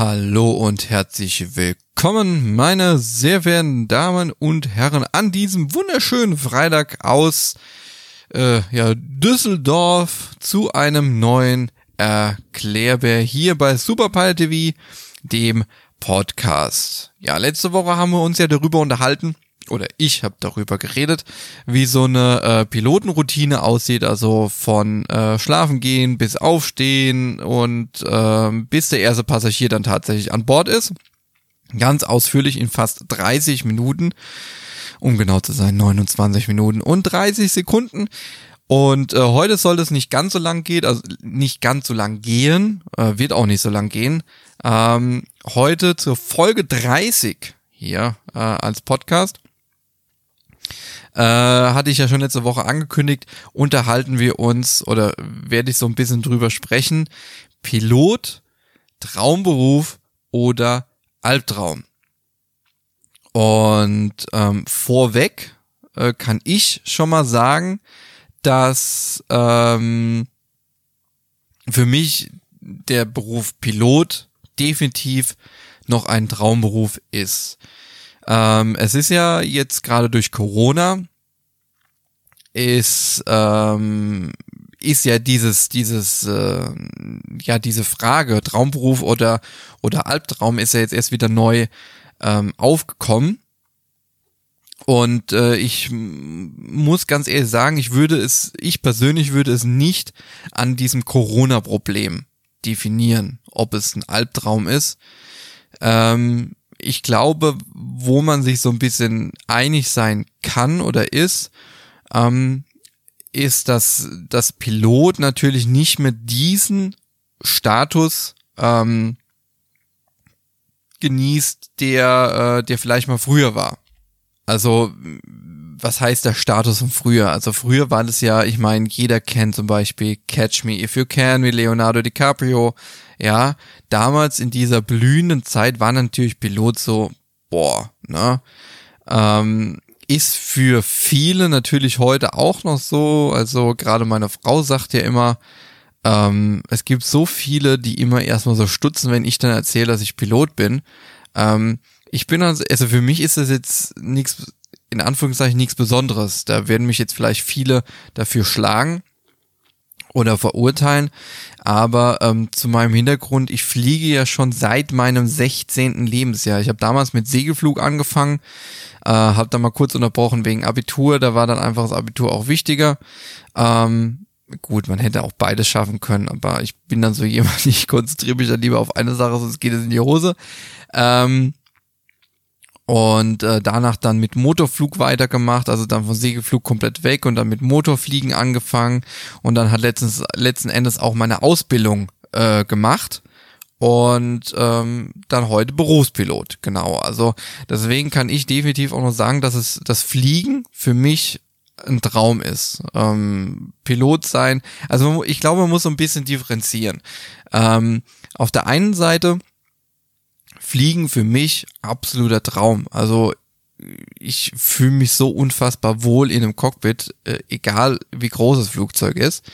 Hallo und herzlich willkommen, meine sehr verehrten Damen und Herren, an diesem wunderschönen Freitag aus äh, ja, Düsseldorf zu einem neuen Erklärbär hier bei Superpilot TV, dem Podcast. Ja, letzte Woche haben wir uns ja darüber unterhalten, oder ich habe darüber geredet, wie so eine äh, Pilotenroutine aussieht, also von äh, Schlafen gehen bis Aufstehen und äh, bis der erste Passagier dann tatsächlich an Bord ist. Ganz ausführlich in fast 30 Minuten, um genau zu sein, 29 Minuten und 30 Sekunden. Und äh, heute soll es nicht ganz so lang gehen, also nicht ganz so lang gehen, äh, wird auch nicht so lang gehen. Ähm, heute zur Folge 30 hier äh, als Podcast äh, hatte ich ja schon letzte Woche angekündigt, unterhalten wir uns oder werde ich so ein bisschen drüber sprechen. Pilot, Traumberuf oder Albtraum. Und ähm, vorweg äh, kann ich schon mal sagen, dass ähm, für mich der Beruf Pilot definitiv noch ein Traumberuf ist. Ähm, es ist ja jetzt gerade durch Corona ist ähm, ist ja dieses dieses äh, ja diese Frage Traumberuf oder oder Albtraum ist ja jetzt erst wieder neu ähm, aufgekommen. Und äh, ich muss ganz ehrlich sagen ich würde es ich persönlich würde es nicht an diesem Corona Problem definieren ob es ein Albtraum ist. Ähm, ich glaube, wo man sich so ein bisschen einig sein kann oder ist, ähm, ist, dass das Pilot natürlich nicht mehr diesen Status ähm, genießt, der, äh, der vielleicht mal früher war. Also was heißt der Status von früher? Also früher war das ja, ich meine, jeder kennt zum Beispiel Catch Me If You Can wie Leonardo DiCaprio. Ja, damals in dieser blühenden Zeit war natürlich Pilot so, boah, ne? Ähm, ist für viele natürlich heute auch noch so. Also gerade meine Frau sagt ja immer, ähm, es gibt so viele, die immer erstmal so stutzen, wenn ich dann erzähle, dass ich Pilot bin. Ähm, ich bin also, also für mich ist das jetzt nichts in Anführungszeichen nichts Besonderes. Da werden mich jetzt vielleicht viele dafür schlagen oder verurteilen. Aber ähm, zu meinem Hintergrund, ich fliege ja schon seit meinem 16. Lebensjahr. Ich habe damals mit Segelflug angefangen, äh, habe dann mal kurz unterbrochen wegen Abitur. Da war dann einfach das Abitur auch wichtiger. Ähm, gut, man hätte auch beides schaffen können, aber ich bin dann so jemand, ich konzentriere mich dann lieber auf eine Sache, sonst geht es in die Hose. Ähm, und äh, danach dann mit Motorflug weitergemacht, also dann von Segelflug komplett weg und dann mit Motorfliegen angefangen und dann hat letztens, letzten Endes auch meine Ausbildung äh, gemacht und ähm, dann heute Berufspilot, genau. Also deswegen kann ich definitiv auch noch sagen, dass es das Fliegen für mich ein Traum ist. Ähm, Pilot sein, also ich glaube, man muss so ein bisschen differenzieren. Ähm, auf der einen Seite Fliegen für mich absoluter Traum. Also ich fühle mich so unfassbar wohl in einem Cockpit, äh, egal wie groß das Flugzeug ist.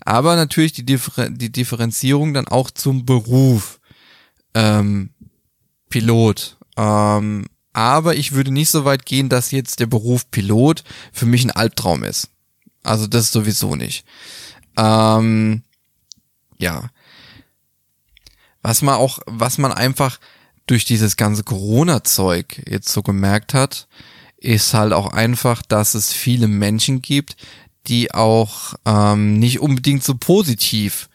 Aber natürlich die, Differ die Differenzierung dann auch zum Beruf ähm, Pilot. Ähm, aber ich würde nicht so weit gehen, dass jetzt der Beruf Pilot für mich ein Albtraum ist. Also das sowieso nicht. Ähm, ja. Was man auch, was man einfach durch dieses ganze Corona-Zeug jetzt so gemerkt hat, ist halt auch einfach, dass es viele Menschen gibt, die auch ähm, nicht unbedingt so positiv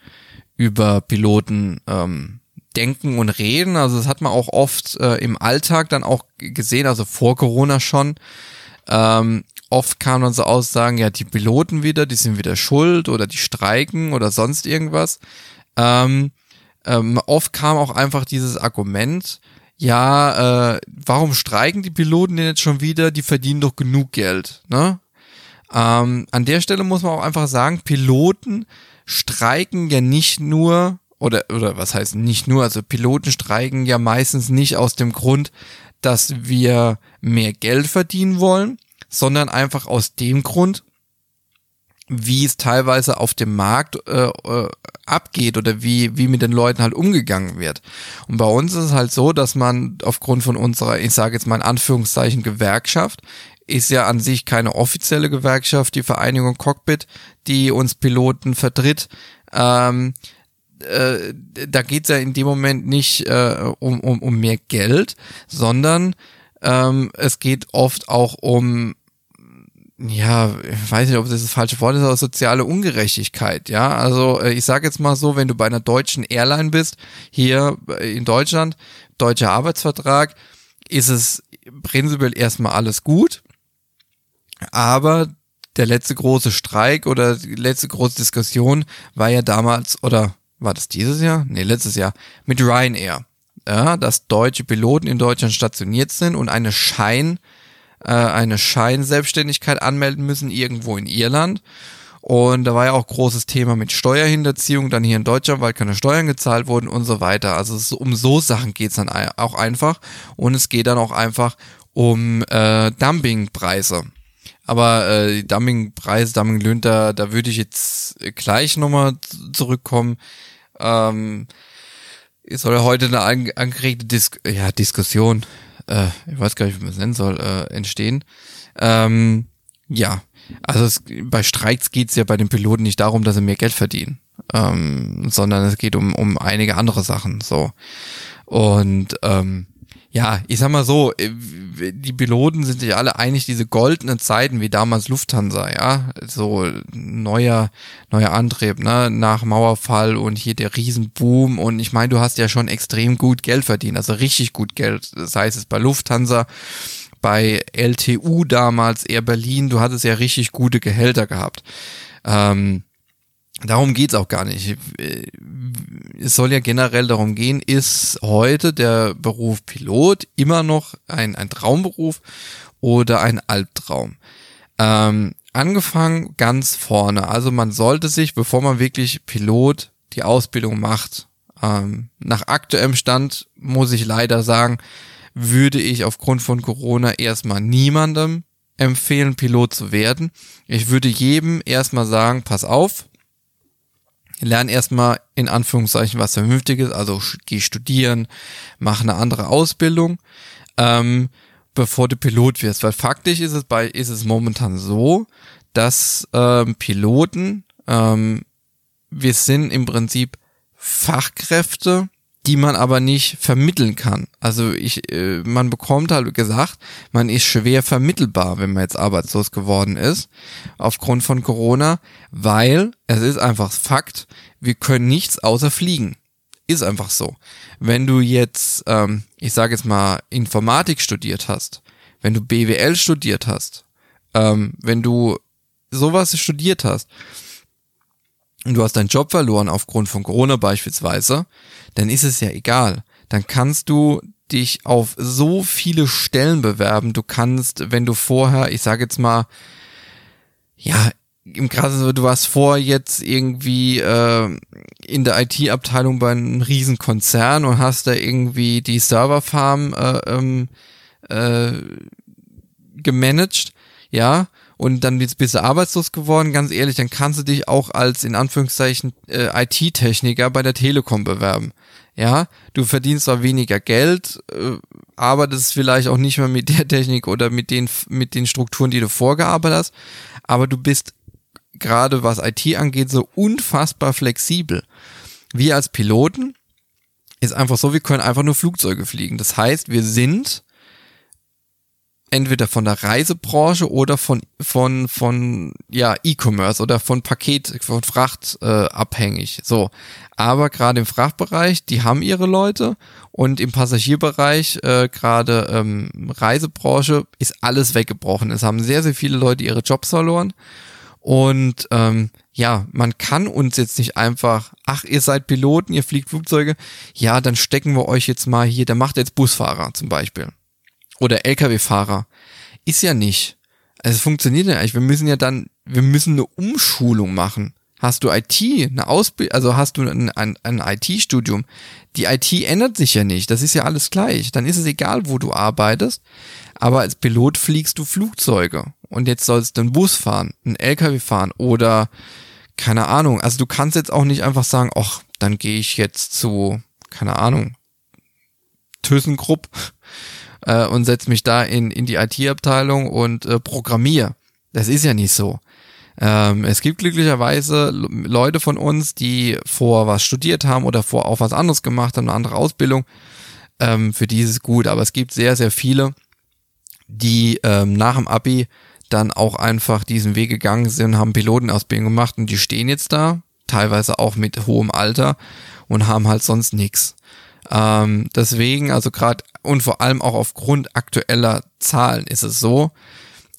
über Piloten ähm, denken und reden. Also das hat man auch oft äh, im Alltag dann auch gesehen, also vor Corona schon. Ähm, oft kamen dann so Aussagen, ja, die Piloten wieder, die sind wieder schuld oder die streiken oder sonst irgendwas. Ähm, ähm, oft kam auch einfach dieses Argument, ja, äh, warum streiken die Piloten denn jetzt schon wieder? Die verdienen doch genug Geld, ne? Ähm, an der Stelle muss man auch einfach sagen, Piloten streiken ja nicht nur, oder, oder was heißt nicht nur, also Piloten streiken ja meistens nicht aus dem Grund, dass wir mehr Geld verdienen wollen, sondern einfach aus dem Grund, wie es teilweise auf dem Markt äh, äh, abgeht oder wie, wie mit den Leuten halt umgegangen wird. Und bei uns ist es halt so, dass man aufgrund von unserer, ich sage jetzt mal in Anführungszeichen, Gewerkschaft, ist ja an sich keine offizielle Gewerkschaft, die Vereinigung Cockpit, die uns Piloten vertritt. Ähm, äh, da geht's ja in dem Moment nicht äh, um, um, um mehr Geld, sondern ähm, es geht oft auch um ja, ich weiß nicht, ob das das falsche Wort ist, aber soziale Ungerechtigkeit, ja. Also äh, ich sage jetzt mal so, wenn du bei einer deutschen Airline bist, hier in Deutschland, deutscher Arbeitsvertrag, ist es prinzipiell erstmal alles gut, aber der letzte große Streik oder die letzte große Diskussion war ja damals, oder war das dieses Jahr? Nee, letztes Jahr, mit Ryanair. Ja, dass deutsche Piloten in Deutschland stationiert sind und eine Schein, äh, eine Scheinselbstständigkeit anmelden müssen irgendwo in Irland. Und da war ja auch großes Thema mit Steuerhinterziehung dann hier in Deutschland, weil keine Steuern gezahlt wurden und so weiter. Also es, um so Sachen geht's dann auch einfach. Und es geht dann auch einfach um äh, Dumpingpreise. Aber äh, die Dumpingpreise, Dumpinglöhne, da, da würde ich jetzt gleich nochmal zurückkommen. Ähm, es soll ja heute eine angeregte Dis ja, Diskussion äh, ich weiß gar nicht, wie man es nennen soll, äh, entstehen. Ähm, ja, also es, bei Streiks geht es ja bei den Piloten nicht darum, dass sie mehr Geld verdienen, ähm, sondern es geht um, um einige andere Sachen. So. Und ähm, ja, ich sag mal so, äh, die Piloten sind sich alle einig, diese goldenen Zeiten wie damals Lufthansa, ja, so neuer, neuer Antrieb, ne, nach Mauerfall und hier der Riesenboom und ich meine, du hast ja schon extrem gut Geld verdient, also richtig gut Geld, das heißt es bei Lufthansa, bei LTU damals, Air Berlin, du hattest ja richtig gute Gehälter gehabt. Ähm, Darum geht's auch gar nicht. Es soll ja generell darum gehen, ist heute der Beruf Pilot immer noch ein, ein Traumberuf oder ein Albtraum? Ähm, angefangen ganz vorne. Also man sollte sich, bevor man wirklich Pilot die Ausbildung macht, ähm, nach aktuellem Stand muss ich leider sagen, würde ich aufgrund von Corona erstmal niemandem empfehlen, Pilot zu werden. Ich würde jedem erstmal sagen, pass auf, lern erstmal in Anführungszeichen was Vernünftiges, also geh studieren, mach eine andere Ausbildung, ähm, bevor du Pilot wirst. Weil faktisch ist es bei, ist es momentan so, dass ähm, Piloten, ähm, wir sind im Prinzip Fachkräfte, die man aber nicht vermitteln kann. Also ich, äh, man bekommt halt gesagt, man ist schwer vermittelbar, wenn man jetzt arbeitslos geworden ist, aufgrund von Corona, weil es ist einfach Fakt, wir können nichts außer fliegen. Ist einfach so. Wenn du jetzt, ähm, ich sage jetzt mal, Informatik studiert hast, wenn du BWL studiert hast, ähm, wenn du sowas studiert hast, und du hast deinen Job verloren aufgrund von Corona beispielsweise, dann ist es ja egal. Dann kannst du dich auf so viele Stellen bewerben. Du kannst, wenn du vorher, ich sage jetzt mal, ja, im Krasse, du warst vor jetzt irgendwie äh, in der IT-Abteilung bei einem Riesenkonzern und hast da irgendwie die Serverfarm äh, ähm, äh, gemanagt, ja, und dann bist du arbeitslos geworden, ganz ehrlich, dann kannst du dich auch als in Anführungszeichen äh, IT-Techniker bei der Telekom bewerben. Ja, du verdienst zwar weniger Geld, äh, ist vielleicht auch nicht mehr mit der Technik oder mit den mit den Strukturen, die du vorgearbeitet hast, aber du bist gerade was IT angeht so unfassbar flexibel. Wir als Piloten ist einfach so, wir können einfach nur Flugzeuge fliegen. Das heißt, wir sind entweder von der Reisebranche oder von von von ja E-Commerce oder von Paket von Fracht äh, abhängig. So, aber gerade im Frachtbereich, die haben ihre Leute und im Passagierbereich äh, gerade ähm, Reisebranche ist alles weggebrochen. Es haben sehr sehr viele Leute ihre Jobs verloren und ähm, ja, man kann uns jetzt nicht einfach, ach, ihr seid Piloten, ihr fliegt Flugzeuge, ja, dann stecken wir euch jetzt mal hier, der macht jetzt Busfahrer zum Beispiel oder Lkw-Fahrer. Ist ja nicht. Also es funktioniert ja eigentlich. Wir müssen ja dann, wir müssen eine Umschulung machen. Hast du IT, eine Ausbildung, also hast du ein, ein, ein IT-Studium, die IT ändert sich ja nicht, das ist ja alles gleich. Dann ist es egal, wo du arbeitest, aber als Pilot fliegst du Flugzeuge und jetzt sollst du einen Bus fahren, einen LKW fahren oder keine Ahnung. Also du kannst jetzt auch nicht einfach sagen, ach, dann gehe ich jetzt zu, keine Ahnung, ThyssenKrupp äh, und setze mich da in, in die IT-Abteilung und äh, programmiere. Das ist ja nicht so. Ähm, es gibt glücklicherweise Leute von uns, die vor was studiert haben oder vor auch was anderes gemacht haben, eine andere Ausbildung. Ähm, für die ist es gut, aber es gibt sehr, sehr viele, die ähm, nach dem Abi dann auch einfach diesen Weg gegangen sind, haben Pilotenausbildung gemacht und die stehen jetzt da, teilweise auch mit hohem Alter und haben halt sonst nichts. Ähm, deswegen, also gerade und vor allem auch aufgrund aktueller Zahlen ist es so,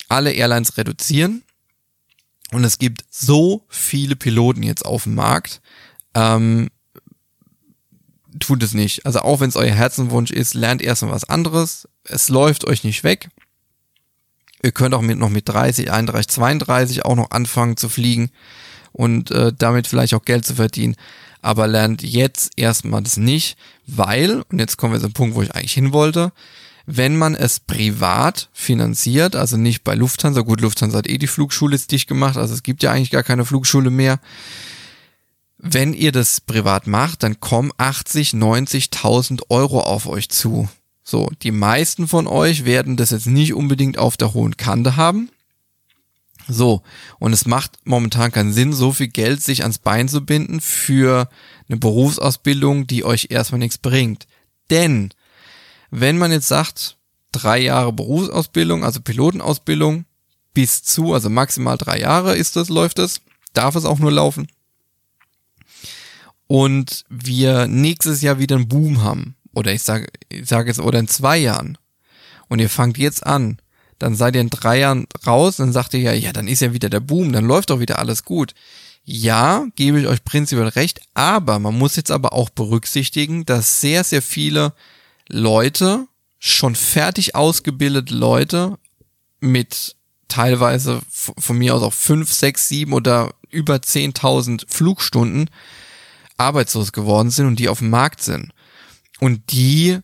alle Airlines reduzieren und es gibt so viele Piloten jetzt auf dem Markt. Ähm, tut es nicht. Also auch wenn es euer Herzenwunsch ist, lernt erstmal was anderes. Es läuft euch nicht weg. Ihr könnt auch mit noch mit 30, 31, 32 auch noch anfangen zu fliegen und äh, damit vielleicht auch Geld zu verdienen. Aber lernt jetzt erstmal das nicht, weil, und jetzt kommen wir zum Punkt, wo ich eigentlich hin wollte, wenn man es privat finanziert, also nicht bei Lufthansa, gut, Lufthansa hat eh die Flugschule jetzt dicht gemacht, also es gibt ja eigentlich gar keine Flugschule mehr. Wenn ihr das privat macht, dann kommen 80, 90.000 Euro auf euch zu. So, die meisten von euch werden das jetzt nicht unbedingt auf der hohen Kante haben. So, und es macht momentan keinen Sinn, so viel Geld sich ans Bein zu binden für eine Berufsausbildung, die euch erstmal nichts bringt. Denn wenn man jetzt sagt, drei Jahre Berufsausbildung, also Pilotenausbildung, bis zu, also maximal drei Jahre ist das, läuft es, darf es auch nur laufen. Und wir nächstes Jahr wieder einen Boom haben, oder ich sage ich sag jetzt, oder in zwei Jahren, und ihr fangt jetzt an, dann seid ihr in drei Jahren raus, dann sagt ihr ja, ja, dann ist ja wieder der Boom, dann läuft doch wieder alles gut. Ja, gebe ich euch prinzipiell recht, aber man muss jetzt aber auch berücksichtigen, dass sehr, sehr viele Leute, schon fertig ausgebildete Leute mit teilweise von mir aus auch fünf, sechs, sieben oder über 10.000 Flugstunden arbeitslos geworden sind und die auf dem Markt sind. Und die,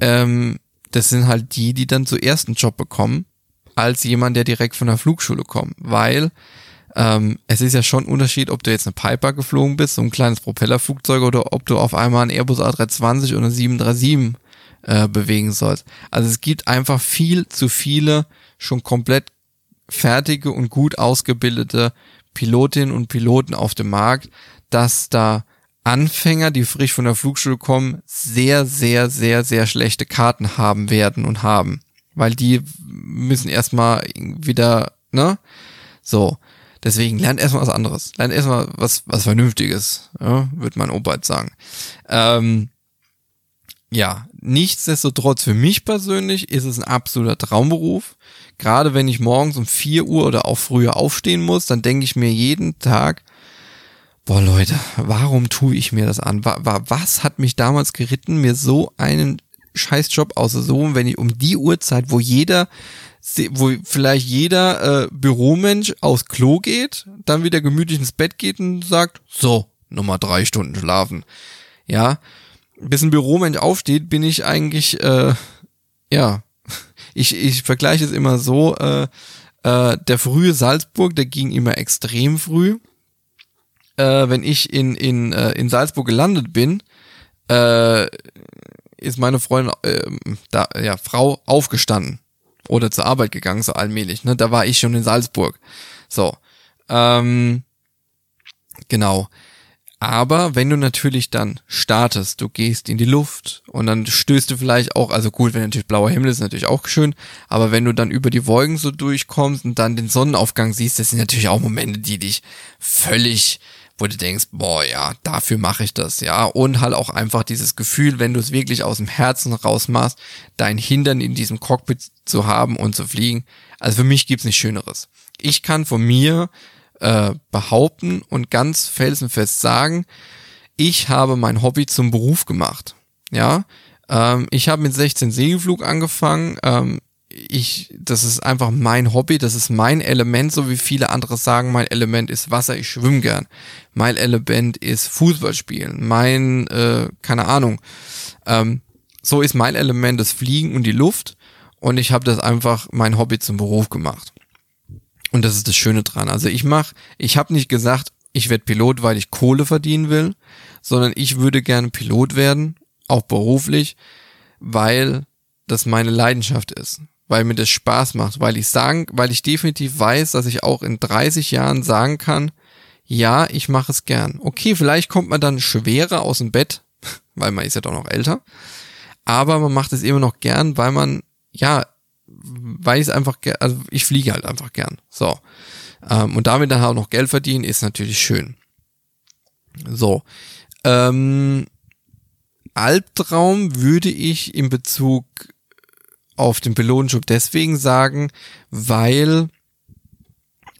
ähm, das sind halt die, die dann zuerst einen Job bekommen, als jemand, der direkt von der Flugschule kommt. Weil ähm, es ist ja schon ein Unterschied, ob du jetzt eine Piper geflogen bist, so ein kleines Propellerflugzeug, oder ob du auf einmal einen Airbus A320 oder eine 737 äh, bewegen sollst. Also es gibt einfach viel zu viele schon komplett fertige und gut ausgebildete Pilotinnen und Piloten auf dem Markt, dass da Anfänger, die frisch von der Flugschule kommen, sehr, sehr, sehr, sehr schlechte Karten haben werden und haben. Weil die müssen erstmal wieder, ne? So. Deswegen lernt erstmal was anderes. Lernt erstmal was, was Vernünftiges, ja, würde mein Opa jetzt sagen. Ähm, ja, nichtsdestotrotz für mich persönlich ist es ein absoluter Traumberuf. Gerade wenn ich morgens um vier Uhr oder auch früher aufstehen muss, dann denke ich mir jeden Tag, boah Leute, warum tue ich mir das an? Was hat mich damals geritten, mir so einen Scheißjob auszusuchen, wenn ich um die Uhrzeit, wo jeder wo vielleicht jeder äh, Büromensch aufs Klo geht, dann wieder gemütlich ins Bett geht und sagt, so, nochmal drei Stunden schlafen. Ja, bis ein Büromensch aufsteht, bin ich eigentlich, äh, ja, ich, ich vergleiche es immer so, äh, äh, der frühe Salzburg, der ging immer extrem früh. Äh, wenn ich in, in, äh, in Salzburg gelandet bin, äh, ist meine Freundin, äh, da, ja, Frau aufgestanden oder zur Arbeit gegangen, so allmählich. Ne? Da war ich schon in Salzburg. So. Ähm, genau. Aber wenn du natürlich dann startest, du gehst in die Luft und dann stößt du vielleicht auch, also gut, wenn natürlich blauer Himmel ist natürlich auch schön, aber wenn du dann über die Wolken so durchkommst und dann den Sonnenaufgang siehst, das sind natürlich auch Momente, die dich völlig wo du denkst, boah, ja, dafür mache ich das, ja. Und halt auch einfach dieses Gefühl, wenn du es wirklich aus dem Herzen raus machst, dein Hintern in diesem Cockpit zu haben und zu fliegen. Also für mich gibt's nichts Schöneres. Ich kann von mir äh, behaupten und ganz felsenfest sagen, ich habe mein Hobby zum Beruf gemacht. Ja, ähm, ich habe mit 16 Segelflug angefangen. Ähm, ich, das ist einfach mein Hobby, das ist mein Element, so wie viele andere sagen, mein Element ist Wasser, ich schwimme gern. Mein Element ist Fußball spielen, mein, äh, keine Ahnung. Ähm, so ist mein Element das Fliegen und die Luft und ich habe das einfach mein Hobby zum Beruf gemacht. Und das ist das Schöne dran. Also ich mach, ich habe nicht gesagt, ich werde Pilot, weil ich Kohle verdienen will, sondern ich würde gerne Pilot werden, auch beruflich, weil das meine Leidenschaft ist weil mir das Spaß macht, weil ich sagen, weil ich definitiv weiß, dass ich auch in 30 Jahren sagen kann, ja, ich mache es gern. Okay, vielleicht kommt man dann schwerer aus dem Bett, weil man ist ja doch noch älter, aber man macht es immer noch gern, weil man, ja, weil ich es einfach, also ich fliege halt einfach gern. So. Ähm, und damit dann auch noch Geld verdienen, ist natürlich schön. So. Ähm, Albtraum würde ich in Bezug auf den Pilotjob deswegen sagen, weil,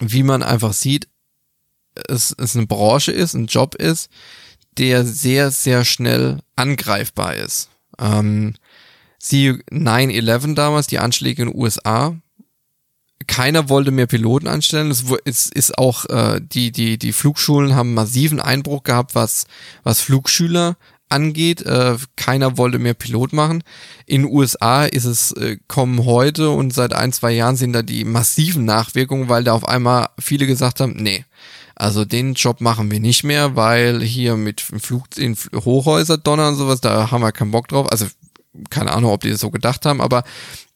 wie man einfach sieht, es, es eine Branche ist, ein Job ist, der sehr, sehr schnell angreifbar ist. Ähm, sie 9-11 damals, die Anschläge in den USA, keiner wollte mehr Piloten anstellen. Es ist, ist auch äh, die die die Flugschulen haben massiven Einbruch gehabt, was was Flugschüler angeht. Äh, keiner wollte mehr Pilot machen. In den USA ist es, äh, kommen heute und seit ein, zwei Jahren sind da die massiven Nachwirkungen, weil da auf einmal viele gesagt haben, nee, also den Job machen wir nicht mehr, weil hier mit Flug in Hochhäuser donnern und sowas, da haben wir keinen Bock drauf. Also keine Ahnung, ob die das so gedacht haben, aber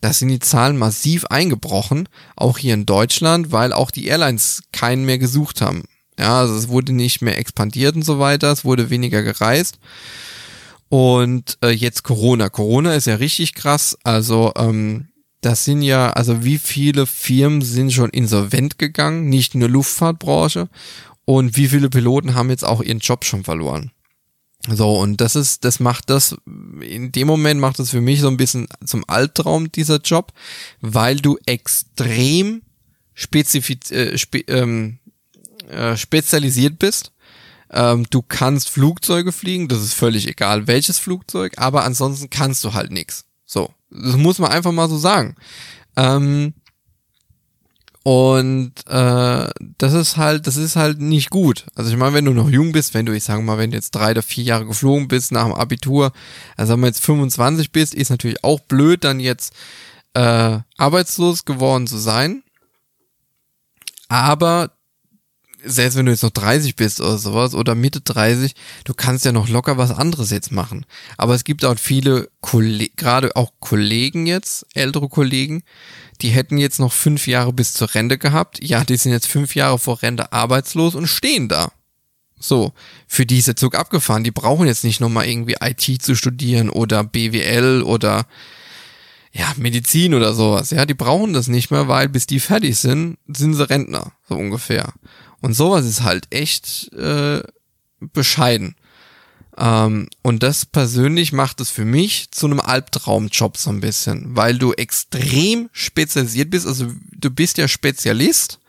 da sind die Zahlen massiv eingebrochen, auch hier in Deutschland, weil auch die Airlines keinen mehr gesucht haben. Ja, also es wurde nicht mehr expandiert und so weiter, es wurde weniger gereist. Und äh, jetzt Corona. Corona ist ja richtig krass. Also ähm, das sind ja, also wie viele Firmen sind schon insolvent gegangen, nicht nur Luftfahrtbranche. Und wie viele Piloten haben jetzt auch ihren Job schon verloren. So, und das ist, das macht das, in dem Moment macht das für mich so ein bisschen zum Albtraum, dieser Job, weil du extrem spezifiz, äh, spe, ähm, äh, spezialisiert bist. Ähm, du kannst Flugzeuge fliegen, das ist völlig egal, welches Flugzeug, aber ansonsten kannst du halt nix. So, das muss man einfach mal so sagen. Ähm, und äh, das ist halt, das ist halt nicht gut. Also ich meine, wenn du noch jung bist, wenn du, ich sage mal, wenn du jetzt drei oder vier Jahre geflogen bist nach dem Abitur, also sagen wir jetzt 25 bist, ist natürlich auch blöd, dann jetzt äh, arbeitslos geworden zu sein. Aber selbst wenn du jetzt noch 30 bist oder sowas oder Mitte 30, du kannst ja noch locker was anderes jetzt machen. Aber es gibt auch viele Kollegen, gerade auch Kollegen jetzt, ältere Kollegen, die hätten jetzt noch fünf Jahre bis zur Rente gehabt. Ja, die sind jetzt fünf Jahre vor Rente arbeitslos und stehen da. So, für die ist der Zug abgefahren. Die brauchen jetzt nicht nochmal irgendwie IT zu studieren oder BWL oder ja, Medizin oder sowas. Ja, die brauchen das nicht mehr, weil bis die fertig sind, sind sie Rentner, so ungefähr. Und sowas ist halt echt äh, bescheiden. Ähm, und das persönlich macht es für mich zu einem Albtraumjob so ein bisschen, weil du extrem spezialisiert bist. Also du bist ja Spezialist,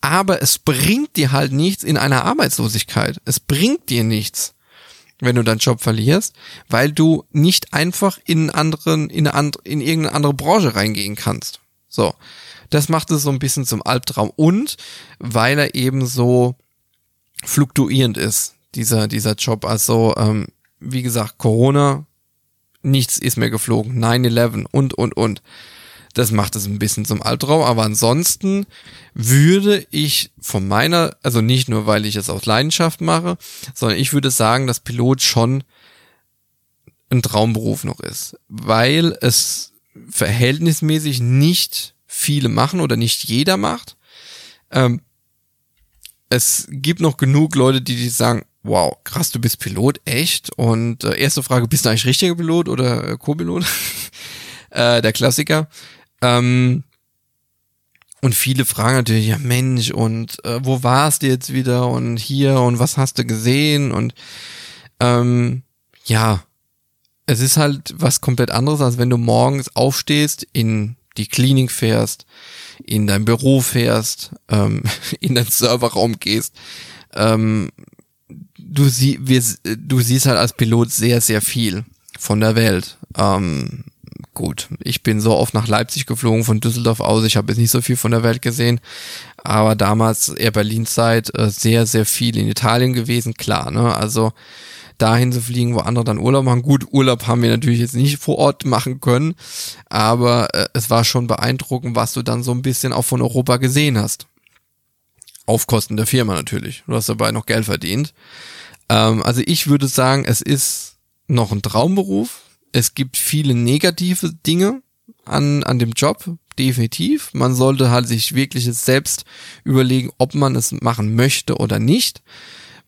aber es bringt dir halt nichts in einer Arbeitslosigkeit. Es bringt dir nichts, wenn du deinen Job verlierst, weil du nicht einfach in anderen, in, eine andere, in irgendeine andere Branche reingehen kannst. So. Das macht es so ein bisschen zum Albtraum und weil er eben so fluktuierend ist, dieser, dieser Job. Also, ähm, wie gesagt, Corona, nichts ist mehr geflogen, 9-11 und, und, und. Das macht es ein bisschen zum Albtraum, aber ansonsten würde ich von meiner, also nicht nur, weil ich es aus Leidenschaft mache, sondern ich würde sagen, dass Pilot schon ein Traumberuf noch ist, weil es verhältnismäßig nicht viele machen oder nicht jeder macht. Ähm, es gibt noch genug Leute, die, die sagen, wow, krass, du bist Pilot, echt? Und äh, erste Frage, bist du eigentlich richtiger Pilot oder äh, Co-Pilot? äh, der Klassiker. Ähm, und viele fragen natürlich, ja Mensch, und äh, wo warst du jetzt wieder und hier und was hast du gesehen? Und ähm, ja, es ist halt was komplett anderes, als wenn du morgens aufstehst, in die Klinik fährst, in dein Büro fährst, ähm, in deinen Serverraum gehst. Ähm, du, sie, wir, du siehst halt als Pilot sehr, sehr viel von der Welt. Ähm, gut, ich bin so oft nach Leipzig geflogen von Düsseldorf aus, ich habe jetzt nicht so viel von der Welt gesehen, aber damals eher Berlin-Zeit äh, sehr, sehr viel in Italien gewesen, klar, ne? Also dahin zu fliegen, wo andere dann Urlaub machen. Gut, Urlaub haben wir natürlich jetzt nicht vor Ort machen können, aber äh, es war schon beeindruckend, was du dann so ein bisschen auch von Europa gesehen hast. Auf Kosten der Firma natürlich. Du hast dabei noch Geld verdient. Ähm, also ich würde sagen, es ist noch ein Traumberuf. Es gibt viele negative Dinge an, an dem Job, definitiv. Man sollte halt sich wirklich selbst überlegen, ob man es machen möchte oder nicht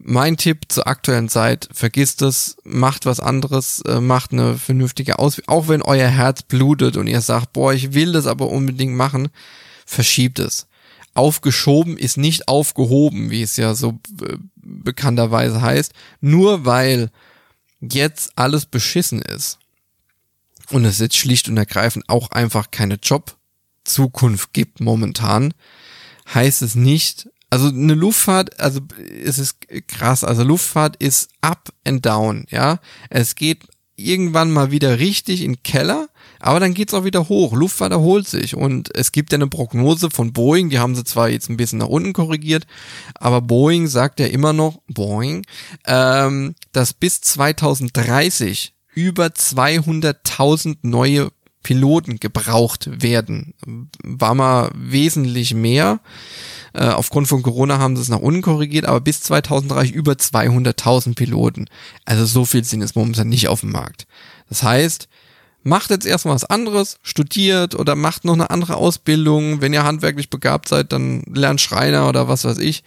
mein Tipp zur aktuellen Zeit, vergisst es, macht was anderes, äh, macht eine vernünftige Ausbildung. Auch wenn euer Herz blutet und ihr sagt, boah, ich will das aber unbedingt machen, verschiebt es. Aufgeschoben ist nicht aufgehoben, wie es ja so äh, bekannterweise heißt, nur weil jetzt alles beschissen ist und es jetzt schlicht und ergreifend auch einfach keine Jobzukunft gibt momentan, heißt es nicht, also eine Luftfahrt, also es ist krass, also Luftfahrt ist up and down, ja. Es geht irgendwann mal wieder richtig in den Keller, aber dann geht's auch wieder hoch. Luftfahrt erholt sich und es gibt ja eine Prognose von Boeing, die haben sie zwar jetzt ein bisschen nach unten korrigiert, aber Boeing sagt ja immer noch, Boeing, ähm, dass bis 2030 über 200.000 neue Piloten gebraucht werden. War mal wesentlich mehr. Äh, aufgrund von Corona haben sie es nach unten korrigiert, aber bis 2030 über 200.000 Piloten. Also so viel sind es momentan nicht auf dem Markt. Das heißt, macht jetzt erstmal was anderes, studiert oder macht noch eine andere Ausbildung. Wenn ihr handwerklich begabt seid, dann lernt Schreiner oder was weiß ich.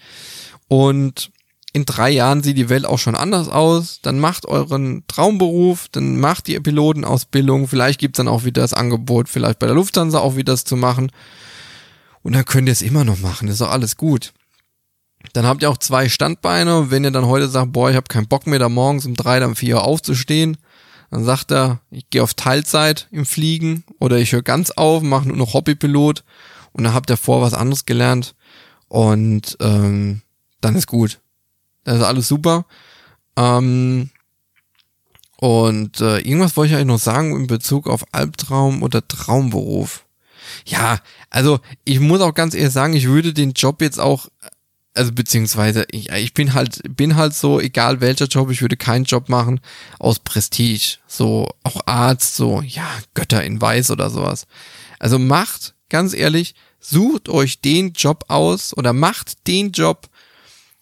Und in drei Jahren sieht die Welt auch schon anders aus. Dann macht euren Traumberuf, dann macht die Pilotenausbildung. Vielleicht gibt's dann auch wieder das Angebot, vielleicht bei der Lufthansa auch wieder das zu machen. Und dann könnt ihr es immer noch machen, ist doch alles gut. Dann habt ihr auch zwei Standbeine. Wenn ihr dann heute sagt, boah, ich habe keinen Bock mehr, da morgens um drei, dann vier Uhr aufzustehen, dann sagt er, ich gehe auf Teilzeit im Fliegen oder ich höre ganz auf, mache nur noch Hobbypilot und dann habt ihr vor was anderes gelernt und ähm, dann ist gut. Das ist alles super. Ähm, und äh, irgendwas wollte ich eigentlich noch sagen in Bezug auf Albtraum oder Traumberuf. Ja, also ich muss auch ganz ehrlich sagen, ich würde den Job jetzt auch, also beziehungsweise ich, ich bin halt, bin halt so, egal welcher Job, ich würde keinen Job machen aus Prestige. So, auch Arzt, so, ja, Götter in Weiß oder sowas. Also macht, ganz ehrlich, sucht euch den Job aus oder macht den Job,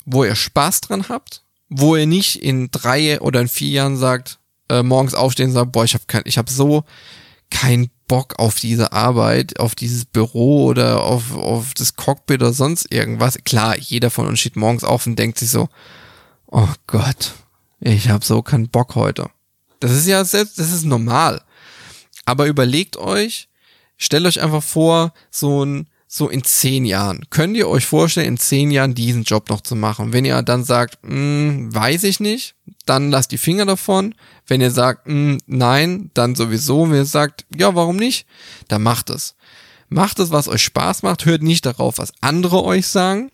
wo ihr Spaß dran habt, wo ihr nicht in drei oder in vier Jahren sagt, äh, morgens aufstehen und sagt, boah, ich habe kein, ich habe so keinen Bock auf diese Arbeit, auf dieses Büro oder auf, auf das Cockpit oder sonst irgendwas. Klar, jeder von uns steht morgens auf und denkt sich so, oh Gott, ich habe so keinen Bock heute. Das ist ja selbst, das ist normal. Aber überlegt euch, stellt euch einfach vor, so ein so in zehn Jahren. Könnt ihr euch vorstellen, in zehn Jahren diesen Job noch zu machen? Wenn ihr dann sagt, hm, weiß ich nicht, dann lasst die Finger davon. Wenn ihr sagt, hm, nein, dann sowieso. Wenn ihr sagt, ja, warum nicht, dann macht es. Macht es, was euch Spaß macht. Hört nicht darauf, was andere euch sagen.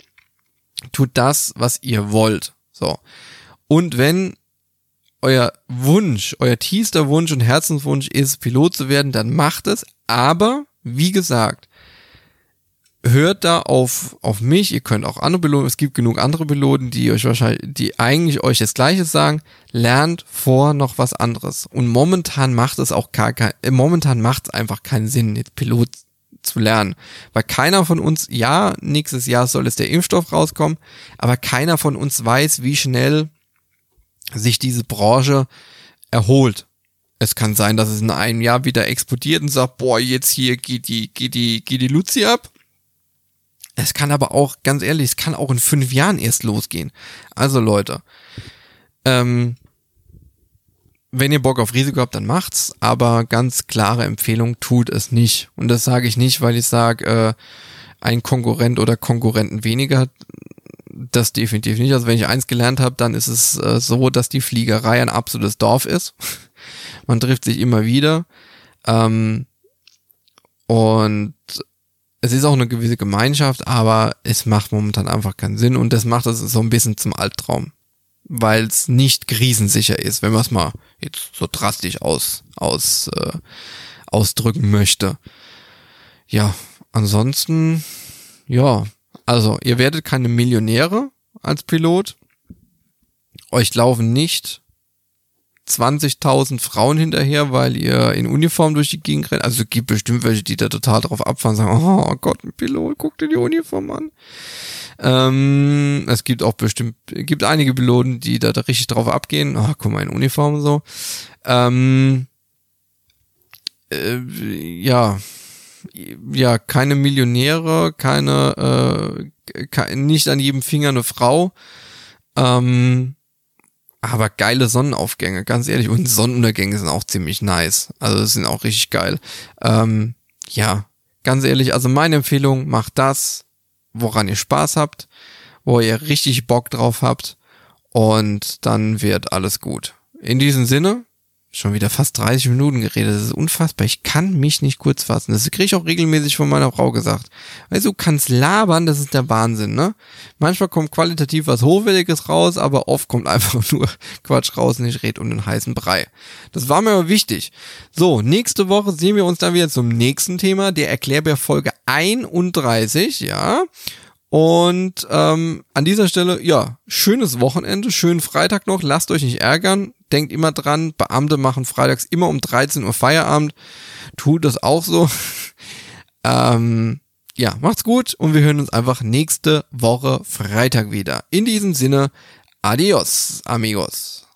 Tut das, was ihr wollt. So. Und wenn euer Wunsch, euer tiefster Wunsch und Herzenswunsch ist, Pilot zu werden, dann macht es. Aber, wie gesagt, hört da auf, auf mich, ihr könnt auch andere Piloten, es gibt genug andere Piloten, die euch wahrscheinlich, die eigentlich euch das Gleiche sagen, lernt vor noch was anderes. Und momentan macht es auch gar kein, äh, momentan macht es einfach keinen Sinn, jetzt Pilot zu lernen. Weil keiner von uns, ja, nächstes Jahr soll es der Impfstoff rauskommen, aber keiner von uns weiß, wie schnell sich diese Branche erholt. Es kann sein, dass es in einem Jahr wieder explodiert und sagt, boah, jetzt hier geht die, geht die, geht die Luzi ab. Es kann aber auch, ganz ehrlich, es kann auch in fünf Jahren erst losgehen. Also Leute, ähm, wenn ihr Bock auf Risiko habt, dann macht's, aber ganz klare Empfehlung, tut es nicht. Und das sage ich nicht, weil ich sage, äh, ein Konkurrent oder Konkurrenten weniger, das definitiv nicht. Also wenn ich eins gelernt habe, dann ist es äh, so, dass die Fliegerei ein absolutes Dorf ist. Man trifft sich immer wieder. Ähm, und es ist auch eine gewisse Gemeinschaft, aber es macht momentan einfach keinen Sinn und das macht es so ein bisschen zum Albtraum, weil es nicht krisensicher ist, wenn man es mal jetzt so drastisch aus, aus, äh, ausdrücken möchte. Ja, ansonsten, ja, also ihr werdet keine Millionäre als Pilot. Euch laufen nicht 20.000 Frauen hinterher, weil ihr in Uniform durch die Gegend rennt. Also es gibt bestimmt welche, die da total drauf abfahren sagen, oh Gott, ein Pilot, guck dir die Uniform an. Ähm, es gibt auch bestimmt, gibt einige Piloten, die da, da richtig drauf abgehen. Oh, guck mal, in Uniform und so. Ähm, äh, ja, ja, keine Millionäre, keine, äh, nicht an jedem Finger eine Frau. Ähm, aber geile Sonnenaufgänge, ganz ehrlich. Und Sonnenuntergänge sind auch ziemlich nice. Also sind auch richtig geil. Ähm, ja, ganz ehrlich, also meine Empfehlung, macht das, woran ihr Spaß habt, wo ihr richtig Bock drauf habt. Und dann wird alles gut. In diesem Sinne, schon wieder fast 30 Minuten geredet. Das ist unfassbar. Ich kann mich nicht kurz fassen. Das kriege ich auch regelmäßig von meiner Frau gesagt. Weißt du, kannst labern, das ist der Wahnsinn, ne? Manchmal kommt qualitativ was Hochwertiges raus, aber oft kommt einfach nur Quatsch raus und ich rede um den heißen Brei. Das war mir aber wichtig. So, nächste Woche sehen wir uns dann wieder zum nächsten Thema, der Erklärbär Folge 31, ja. Und ähm, an dieser Stelle, ja, schönes Wochenende, schönen Freitag noch, lasst euch nicht ärgern, denkt immer dran, Beamte machen freitags immer um 13 Uhr Feierabend, tut das auch so. ähm, ja, macht's gut und wir hören uns einfach nächste Woche Freitag wieder. In diesem Sinne, adios, amigos.